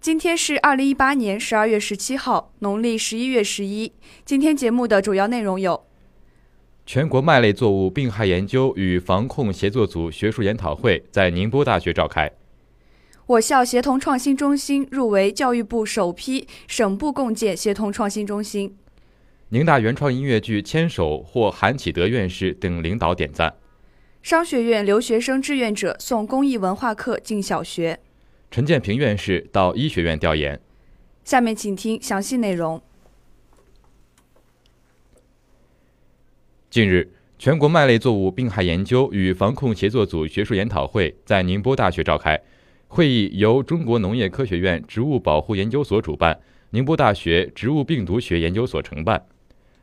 今天是二零一八年十二月十七号，农历十一月十一。今天节目的主要内容有：全国麦类作物病害研究与防控协作组学术研讨会在宁波大学召开；我校协同创新中心入围教育部首批省部共建协同创新中心；宁大原创音乐剧《牵手》获韩启德院士等领导点赞；商学院留学生志愿者送公益文化课进小学。陈建平院士到医学院调研。下面请听详细内容。近日，全国麦类作物病害研究与防控协作组学术研讨会在宁波大学召开。会议由中国农业科学院植物保护研究所主办，宁波大学植物病毒学研究所承办。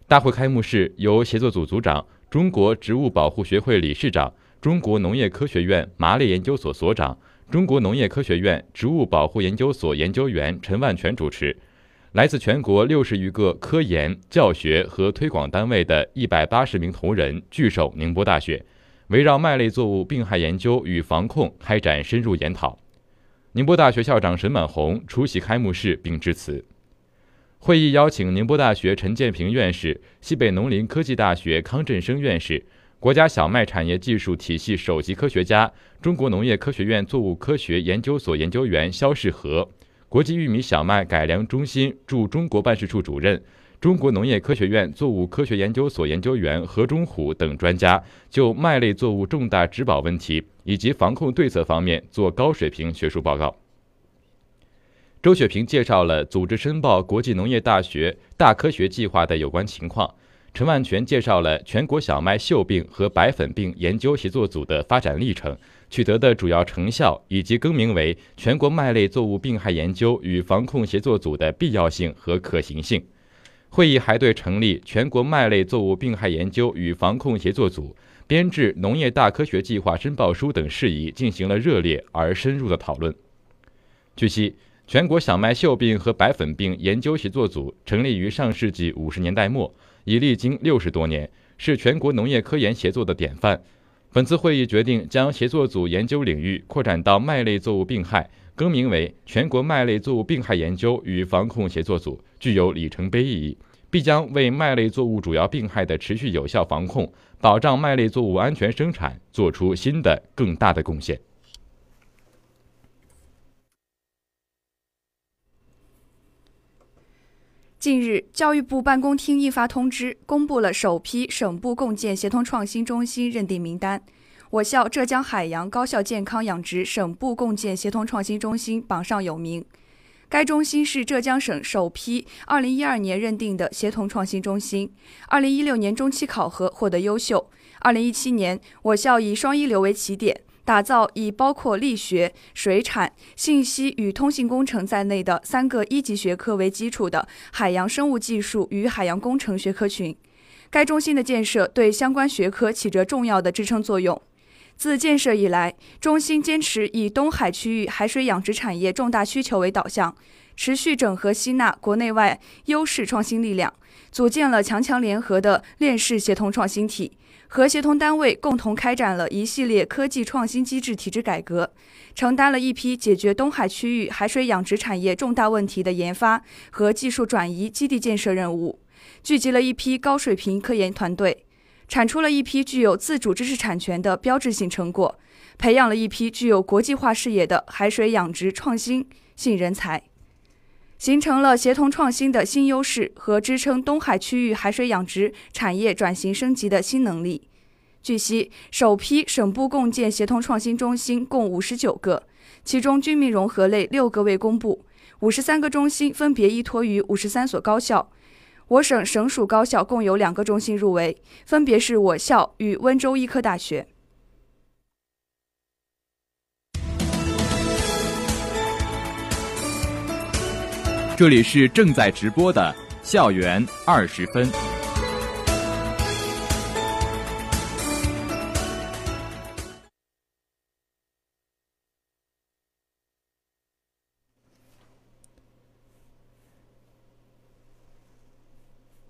大会开幕式由协作组组长、中国植物保护学会理事长、中国农业科学院麻类研究所所长。中国农业科学院植物保护研究所研究员陈万全主持，来自全国六十余个科研、教学和推广单位的一百八十名同仁聚首宁波大学，围绕麦类作物病害研究与防控开展深入研讨。宁波大学校长沈满红出席开幕式并致辞。会议邀请宁波大学陈建平院士、西北农林科技大学康振生院士。国家小麦产业技术体系首席科学家、中国农业科学院作物科学研究所研究员肖世和，国际玉米小麦改良中心驻中国办事处主任、中国农业科学院作物科学研究所研究员何忠虎等专家就麦类作物重大植保问题以及防控对策方面做高水平学术报告。周雪平介绍了组织申报国际农业大学大科学计划的有关情况。陈万全介绍了全国小麦锈病和白粉病研究协作组的发展历程、取得的主要成效，以及更名为全国麦类作物病害研究与防控协作组的必要性和可行性。会议还对成立全国麦类作物病害研究与防控协作组、编制农业大科学计划申报书等事宜进行了热烈而深入的讨论。据悉，全国小麦锈病和白粉病研究协作组成立于上世纪五十年代末。已历经六十多年，是全国农业科研协作的典范。本次会议决定将协作组研究领域扩展到麦类作物病害，更名为全国麦类作物病害研究与防控协作组，具有里程碑意义，必将为麦类作物主要病害的持续有效防控、保障麦类作物安全生产做出新的更大的贡献。近日，教育部办公厅印发通知，公布了首批省部共建协同创新中心认定名单。我校浙江海洋高校健康养殖省部共建协同创新中心榜上有名。该中心是浙江省首批2012年认定的协同创新中心，2016年中期考核获得优秀。2017年，我校以双一流为起点。打造以包括力学、水产、信息与通信工程在内的三个一级学科为基础的海洋生物技术与海洋工程学科群。该中心的建设对相关学科起着重要的支撑作用。自建设以来，中心坚持以东海区域海水养殖产业重大需求为导向，持续整合吸纳国内外优势创新力量，组建了强强联合的链式协同创新体。和协同单位共同开展了一系列科技创新机制体制改革，承担了一批解决东海区域海水养殖产业重大问题的研发和技术转移基地建设任务，聚集了一批高水平科研团队，产出了一批具有自主知识产权的标志性成果，培养了一批具有国际化视野的海水养殖创新性人才。形成了协同创新的新优势和支撑东海区域海水养殖产业转型升级的新能力。据悉，首批省部共建协同创新中心共五十九个，其中军民融合类六个未公布，五十三个中心分别依托于五十三所高校。我省省属高校共有两个中心入围，分别是我校与温州医科大学。这里是正在直播的校园二十分。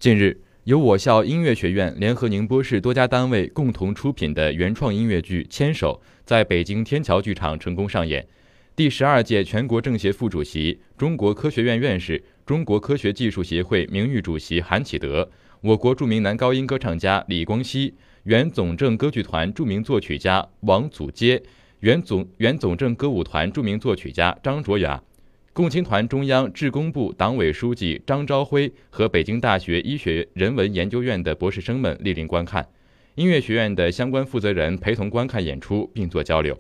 近日，由我校音乐学院联合宁波市多家单位共同出品的原创音乐剧《牵手》在北京天桥剧场成功上演。第十二届全国政协副主席、中国科学院院士、中国科学技术协会名誉主席韩启德，我国著名男高音歌唱家李光羲，原总政歌剧团著名作曲家王祖阶，原总原总政歌舞团著名作曲家张卓雅，共青团中央致工部党委书记张朝晖和北京大学医学人文研究院的博士生们莅临观看，音乐学院的相关负责人陪同观看演出并做交流。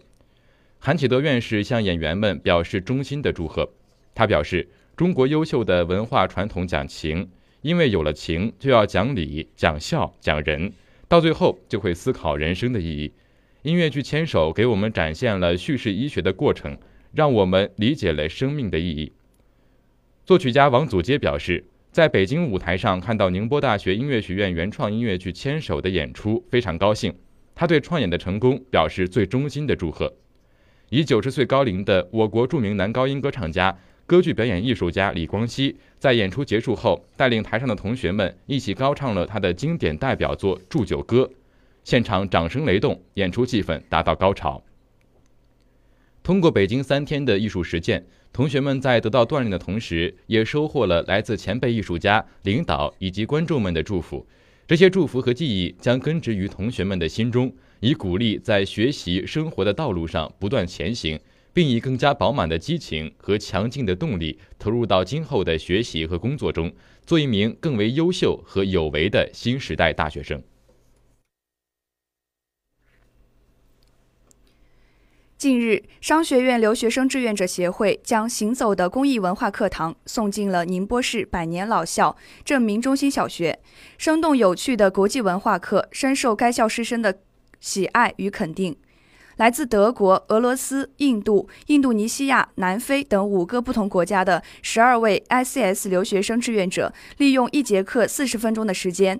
韩启德院士向演员们表示衷心的祝贺。他表示，中国优秀的文化传统讲情，因为有了情，就要讲理、讲孝、讲人，到最后就会思考人生的意义。音乐剧《牵手》给我们展现了叙事医学的过程，让我们理解了生命的意义。作曲家王祖阶表示，在北京舞台上看到宁波大学音乐学院原创音乐剧《牵手》的演出，非常高兴。他对创演的成功表示最衷心的祝贺。以九十岁高龄的我国著名男高音歌唱家、歌剧表演艺术家李光羲，在演出结束后，带领台上的同学们一起高唱了他的经典代表作《祝酒歌》，现场掌声雷动，演出气氛达到高潮。通过北京三天的艺术实践，同学们在得到锻炼的同时，也收获了来自前辈艺术家、领导以及观众们的祝福。这些祝福和记忆将根植于同学们的心中。以鼓励在学习生活的道路上不断前行，并以更加饱满的激情和强劲的动力投入到今后的学习和工作中，做一名更为优秀和有为的新时代大学生。近日，商学院留学生志愿者协会将《行走的公益文化课堂》送进了宁波市百年老校镇明中心小学。生动有趣的国际文化课深受该校师生的。喜爱与肯定，来自德国、俄罗斯、印度、印度尼西亚、南非等五个不同国家的十二位 ICS 留学生志愿者，利用一节课四十分钟的时间，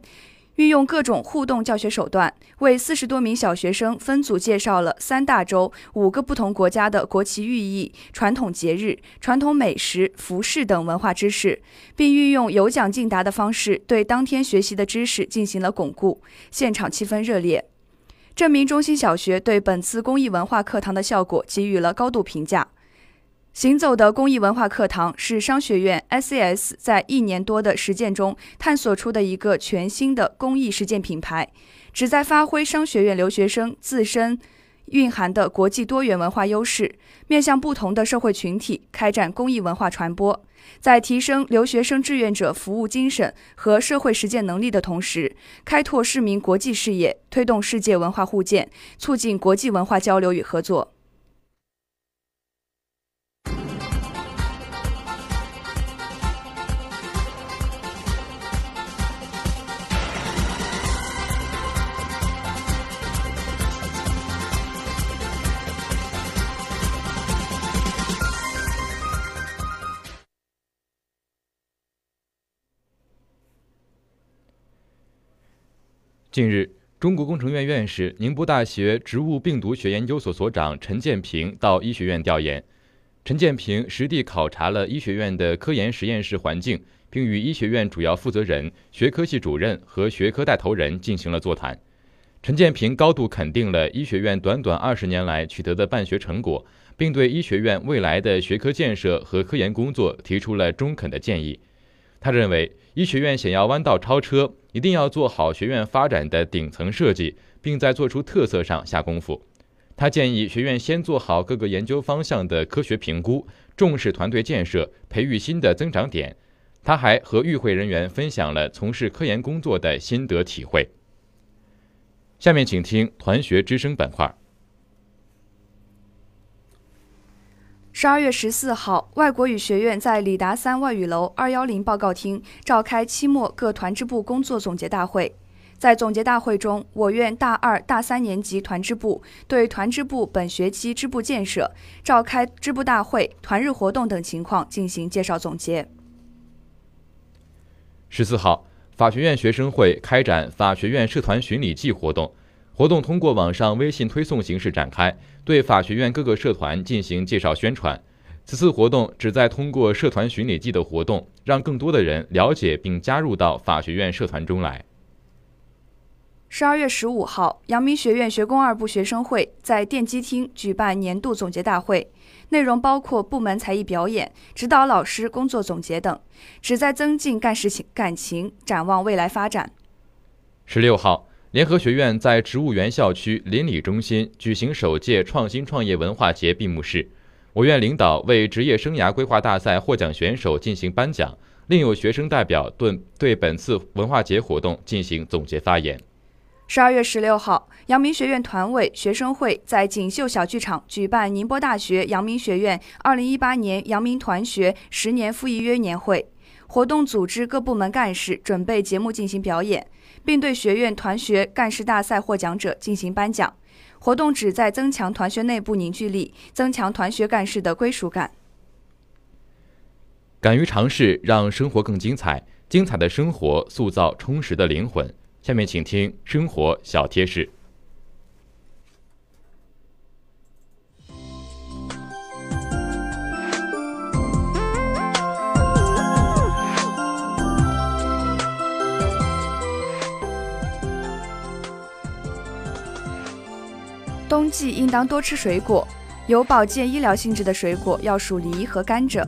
运用各种互动教学手段，为四十多名小学生分组介绍了三大洲五个不同国家的国旗寓意、传统节日、传统美食、服饰等文化知识，并运用有奖竞答的方式对当天学习的知识进行了巩固。现场气氛热烈。镇明中心小学对本次公益文化课堂的效果给予了高度评价。行走的公益文化课堂是商学院 SCS 在一年多的实践中探索出的一个全新的公益实践品牌，旨在发挥商学院留学生自身蕴含的国际多元文化优势，面向不同的社会群体开展公益文化传播。在提升留学生志愿者服务精神和社会实践能力的同时，开拓市民国际视野，推动世界文化互鉴，促进国际文化交流与合作。近日，中国工程院院士、宁波大学植物病毒学研究所所长陈建平到医学院调研。陈建平实地考察了医学院的科研实验室环境，并与医学院主要负责人、学科系主任和学科带头人进行了座谈。陈建平高度肯定了医学院短短二十年来取得的办学成果，并对医学院未来的学科建设和科研工作提出了中肯的建议。他认为，医学院想要弯道超车。一定要做好学院发展的顶层设计，并在做出特色上下功夫。他建议学院先做好各个研究方向的科学评估，重视团队建设，培育新的增长点。他还和与会人员分享了从事科研工作的心得体会。下面请听团学之声板块。十二月十四号，外国语学院在李达三外语楼二幺零报告厅召开期末各团支部工作总结大会。在总结大会中，我院大二、大三年级团支部对团支部本学期支部建设、召开支部大会、团日活动等情况进行介绍总结。十四号，法学院学生会开展法学院社团巡礼季活动，活动通过网上微信推送形式展开，对法学院各个社团进行介绍宣传。此次活动旨在通过社团巡礼季的活动，让更多的人了解并加入到法学院社团中来。十二月十五号，阳明学院学工二部学生会在电机厅举办年度总结大会，内容包括部门才艺表演、指导老师工作总结等，旨在增进干事情感情，展望未来发展。十六号，联合学院在植物园校区邻里中心举行首届创新创业文化节闭幕式。我院领导为职业生涯规划大赛获奖选手进行颁奖，另有学生代表对对本次文化节活动进行总结发言。十二月十六号，阳明学院团委学生会在锦绣小剧场举办宁波大学阳明学院二零一八年阳明团学十年复一约年会，活动组织各部门干事准备节目进行表演，并对学院团学干事大赛获奖者进行颁奖。活动旨在增强团学内部凝聚力，增强团学干事的归属感。敢于尝试，让生活更精彩。精彩的生活塑造充实的灵魂。下面请听生活小贴士。冬季应当多吃水果，有保健医疗性质的水果要属梨和甘蔗。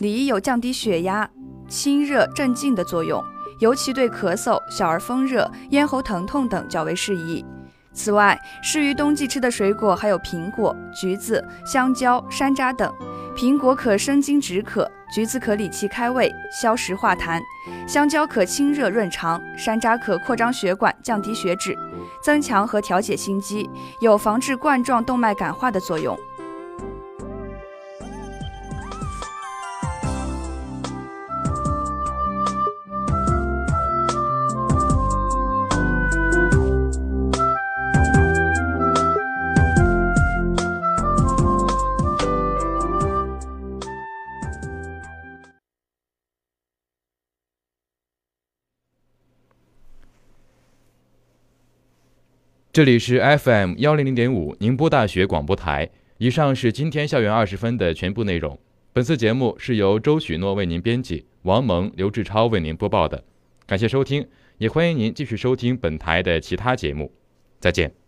梨有降低血压、清热镇静的作用，尤其对咳嗽、小儿风热、咽喉疼痛等较为适宜。此外，适于冬季吃的水果还有苹果、橘子、香蕉、山楂等。苹果可生津止渴，橘子可理气开胃、消食化痰，香蕉可清热润肠，山楂可扩张血管、降低血脂。增强和调节心肌，有防治冠状动脉感化的作用。这里是 FM 幺零零点五宁波大学广播台。以上是今天校园二十分的全部内容。本次节目是由周许诺为您编辑，王蒙、刘志超为您播报的。感谢收听，也欢迎您继续收听本台的其他节目。再见。